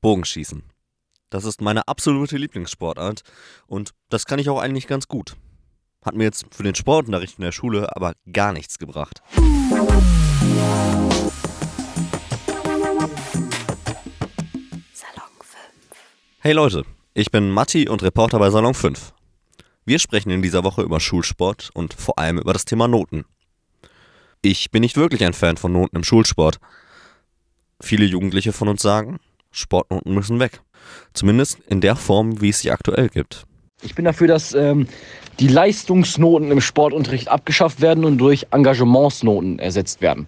Bogenschießen. Das ist meine absolute Lieblingssportart und das kann ich auch eigentlich ganz gut. Hat mir jetzt für den Sportunterricht in der Schule aber gar nichts gebracht. Salon 5. Hey Leute, ich bin Matti und Reporter bei Salon 5. Wir sprechen in dieser Woche über Schulsport und vor allem über das Thema Noten. Ich bin nicht wirklich ein Fan von Noten im Schulsport. Viele Jugendliche von uns sagen, Sportnoten müssen weg. Zumindest in der Form, wie es sie aktuell gibt. Ich bin dafür, dass ähm, die Leistungsnoten im Sportunterricht abgeschafft werden und durch Engagementsnoten ersetzt werden.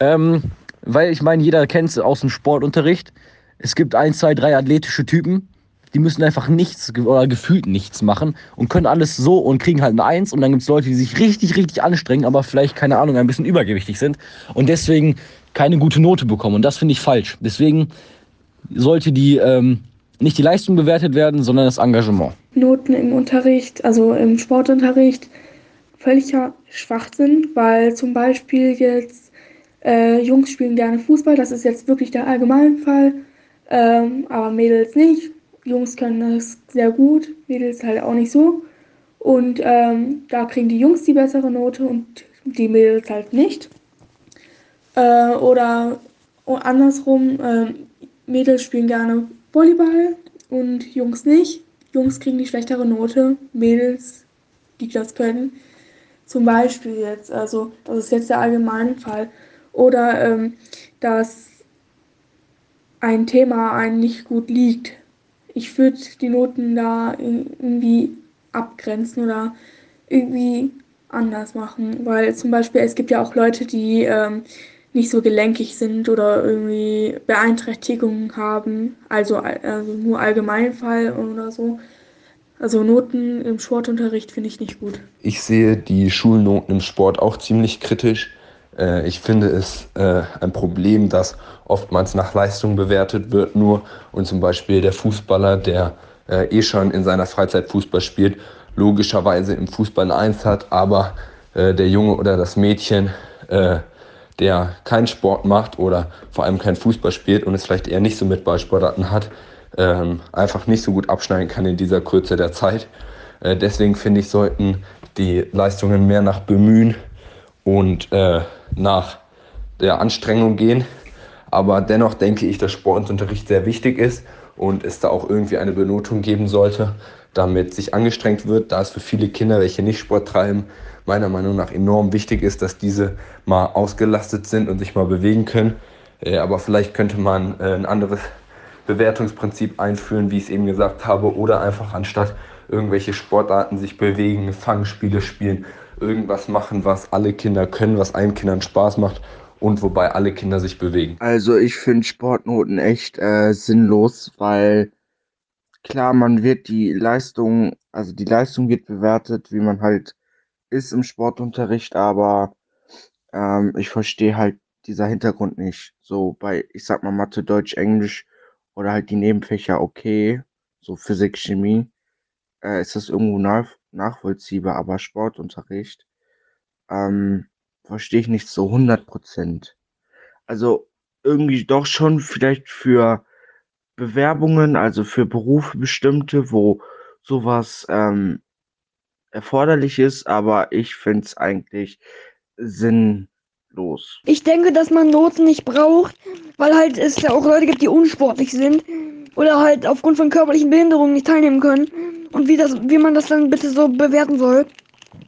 Ähm, weil ich meine, jeder kennt es aus dem Sportunterricht. Es gibt ein, zwei, drei athletische Typen, die müssen einfach nichts oder gefühlt nichts machen und können alles so und kriegen halt eine Eins. Und dann gibt es Leute, die sich richtig, richtig anstrengen, aber vielleicht, keine Ahnung, ein bisschen übergewichtig sind und deswegen keine gute Note bekommen. Und das finde ich falsch. Deswegen sollte die ähm, nicht die Leistung bewertet werden, sondern das Engagement. Noten im Unterricht, also im Sportunterricht, völliger Schwachsinn, weil zum Beispiel jetzt äh, Jungs spielen gerne Fußball, das ist jetzt wirklich der Allgemeinfall, ähm, aber Mädels nicht. Jungs können das sehr gut, Mädels halt auch nicht so. Und ähm, da kriegen die Jungs die bessere Note und die Mädels halt nicht. Äh, oder andersrum, äh, Mädels spielen gerne Volleyball und Jungs nicht. Jungs kriegen die schlechtere Note, Mädels, die das können. Zum Beispiel jetzt, also das ist jetzt der allgemeine Fall. Oder ähm, dass ein Thema einem nicht gut liegt. Ich würde die Noten da irgendwie abgrenzen oder irgendwie anders machen. Weil zum Beispiel es gibt ja auch Leute, die ähm, nicht so gelenkig sind oder irgendwie Beeinträchtigungen haben, also, also nur Allgemeinfall oder so. Also Noten im Sportunterricht finde ich nicht gut. Ich sehe die Schulnoten im Sport auch ziemlich kritisch. Äh, ich finde es äh, ein Problem, dass oftmals nach Leistung bewertet wird nur und zum Beispiel der Fußballer, der äh, eh schon in seiner Freizeit Fußball spielt, logischerweise im Fußball eine Eins hat, aber der Junge oder das Mädchen der keinen Sport macht oder vor allem keinen Fußball spielt und es vielleicht eher nicht so mit Ballsportarten hat, ähm, einfach nicht so gut abschneiden kann in dieser Kürze der Zeit. Äh, deswegen finde ich, sollten die Leistungen mehr nach Bemühen und äh, nach der Anstrengung gehen. Aber dennoch denke ich, dass Sportunterricht sehr wichtig ist und es da auch irgendwie eine Benotung geben sollte, damit sich angestrengt wird, da es für viele Kinder, welche nicht Sport treiben, meiner Meinung nach enorm wichtig ist, dass diese mal ausgelastet sind und sich mal bewegen können. Äh, aber vielleicht könnte man äh, ein anderes Bewertungsprinzip einführen, wie ich es eben gesagt habe, oder einfach anstatt irgendwelche Sportarten sich bewegen, Fangspiele spielen, irgendwas machen, was alle Kinder können, was allen Kindern Spaß macht und wobei alle Kinder sich bewegen. Also ich finde Sportnoten echt äh, sinnlos, weil klar, man wird die Leistung, also die Leistung wird bewertet, wie man halt ist im Sportunterricht, aber ähm, ich verstehe halt dieser Hintergrund nicht. So bei, ich sag mal, Mathe, Deutsch, Englisch oder halt die Nebenfächer okay, so Physik, Chemie, äh, ist das irgendwo nach, nachvollziehbar, aber Sportunterricht ähm, verstehe ich nicht so 100 Prozent. Also irgendwie doch schon vielleicht für Bewerbungen, also für Berufe bestimmte, wo sowas ähm, erforderlich ist, aber ich finde es eigentlich sinnlos. Ich denke, dass man Noten nicht braucht, weil halt es ja auch Leute gibt, die unsportlich sind oder halt aufgrund von körperlichen Behinderungen nicht teilnehmen können und wie das, wie man das dann bitte so bewerten soll.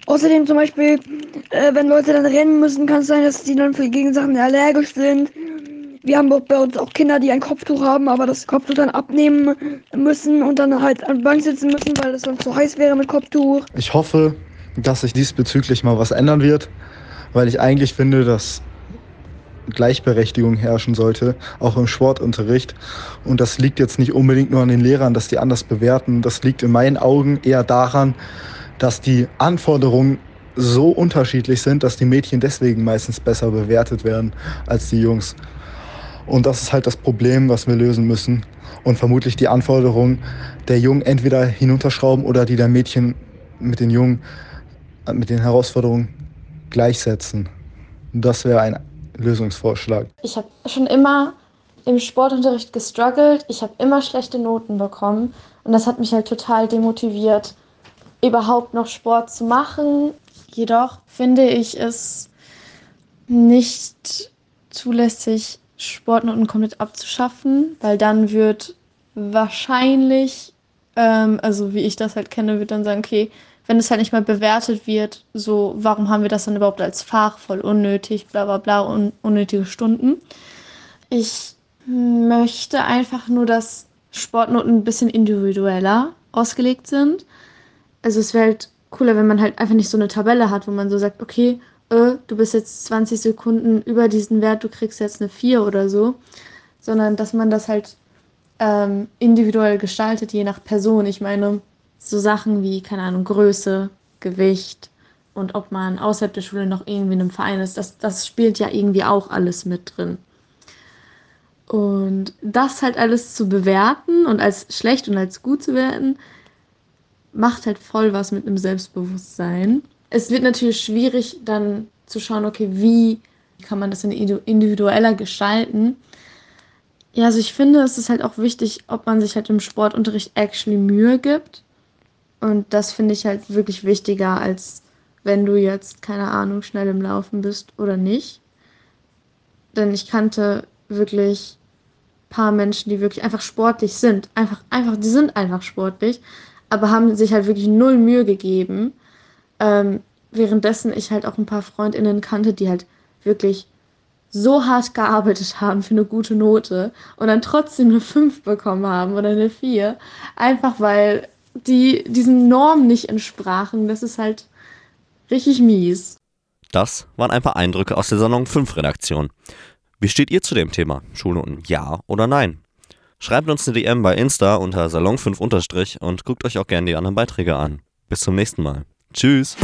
Außerdem zum Beispiel, äh, wenn Leute dann rennen müssen, kann es sein, dass die dann für Gegensachen allergisch sind wir haben bei uns auch Kinder, die ein Kopftuch haben, aber das Kopftuch dann abnehmen müssen und dann halt an der Bank sitzen müssen, weil es dann zu heiß wäre mit Kopftuch. Ich hoffe, dass sich diesbezüglich mal was ändern wird, weil ich eigentlich finde, dass Gleichberechtigung herrschen sollte, auch im Sportunterricht. Und das liegt jetzt nicht unbedingt nur an den Lehrern, dass die anders bewerten. Das liegt in meinen Augen eher daran, dass die Anforderungen so unterschiedlich sind, dass die Mädchen deswegen meistens besser bewertet werden als die Jungs. Und das ist halt das Problem, was wir lösen müssen. Und vermutlich die Anforderungen der Jungen entweder hinunterschrauben oder die der Mädchen mit den Jungen, mit den Herausforderungen gleichsetzen. Das wäre ein Lösungsvorschlag. Ich habe schon immer im Sportunterricht gestruggelt. Ich habe immer schlechte Noten bekommen und das hat mich halt total demotiviert, überhaupt noch Sport zu machen. Jedoch finde ich es nicht zulässig, Sportnoten komplett abzuschaffen, weil dann wird wahrscheinlich, ähm, also wie ich das halt kenne, wird dann sagen, okay, wenn es halt nicht mal bewertet wird, so, warum haben wir das dann überhaupt als Fach? Voll unnötig, bla bla bla, un unnötige Stunden. Ich möchte einfach nur, dass Sportnoten ein bisschen individueller ausgelegt sind. Also es wäre halt cooler, wenn man halt einfach nicht so eine Tabelle hat, wo man so sagt, okay, äh, du bist jetzt 20 Sekunden über diesen Wert, du kriegst jetzt eine 4 oder so, sondern dass man das halt ähm, individuell gestaltet, je nach Person. Ich meine, so Sachen wie, keine Ahnung, Größe, Gewicht und ob man außerhalb der Schule noch irgendwie in einem Verein ist, das, das spielt ja irgendwie auch alles mit drin. Und das halt alles zu bewerten und als schlecht und als gut zu werten, macht halt voll was mit einem Selbstbewusstsein. Es wird natürlich schwierig, dann zu schauen, okay, wie kann man das denn individueller gestalten. Ja, also ich finde, es ist halt auch wichtig, ob man sich halt im Sportunterricht actually Mühe gibt. Und das finde ich halt wirklich wichtiger, als wenn du jetzt, keine Ahnung, schnell im Laufen bist oder nicht. Denn ich kannte wirklich ein paar Menschen, die wirklich einfach sportlich sind. Einfach, einfach, die sind einfach sportlich, aber haben sich halt wirklich null Mühe gegeben. Ähm, währenddessen ich halt auch ein paar FreundInnen kannte, die halt wirklich so hart gearbeitet haben für eine gute Note und dann trotzdem eine 5 bekommen haben oder eine 4. Einfach weil die diesen Normen nicht entsprachen. Das ist halt richtig mies. Das waren ein paar Eindrücke aus der Salon 5 Redaktion. Wie steht ihr zu dem Thema? Schulnoten ja oder nein? Schreibt uns eine DM bei Insta unter Salon5 und guckt euch auch gerne die anderen Beiträge an. Bis zum nächsten Mal. Tschüss.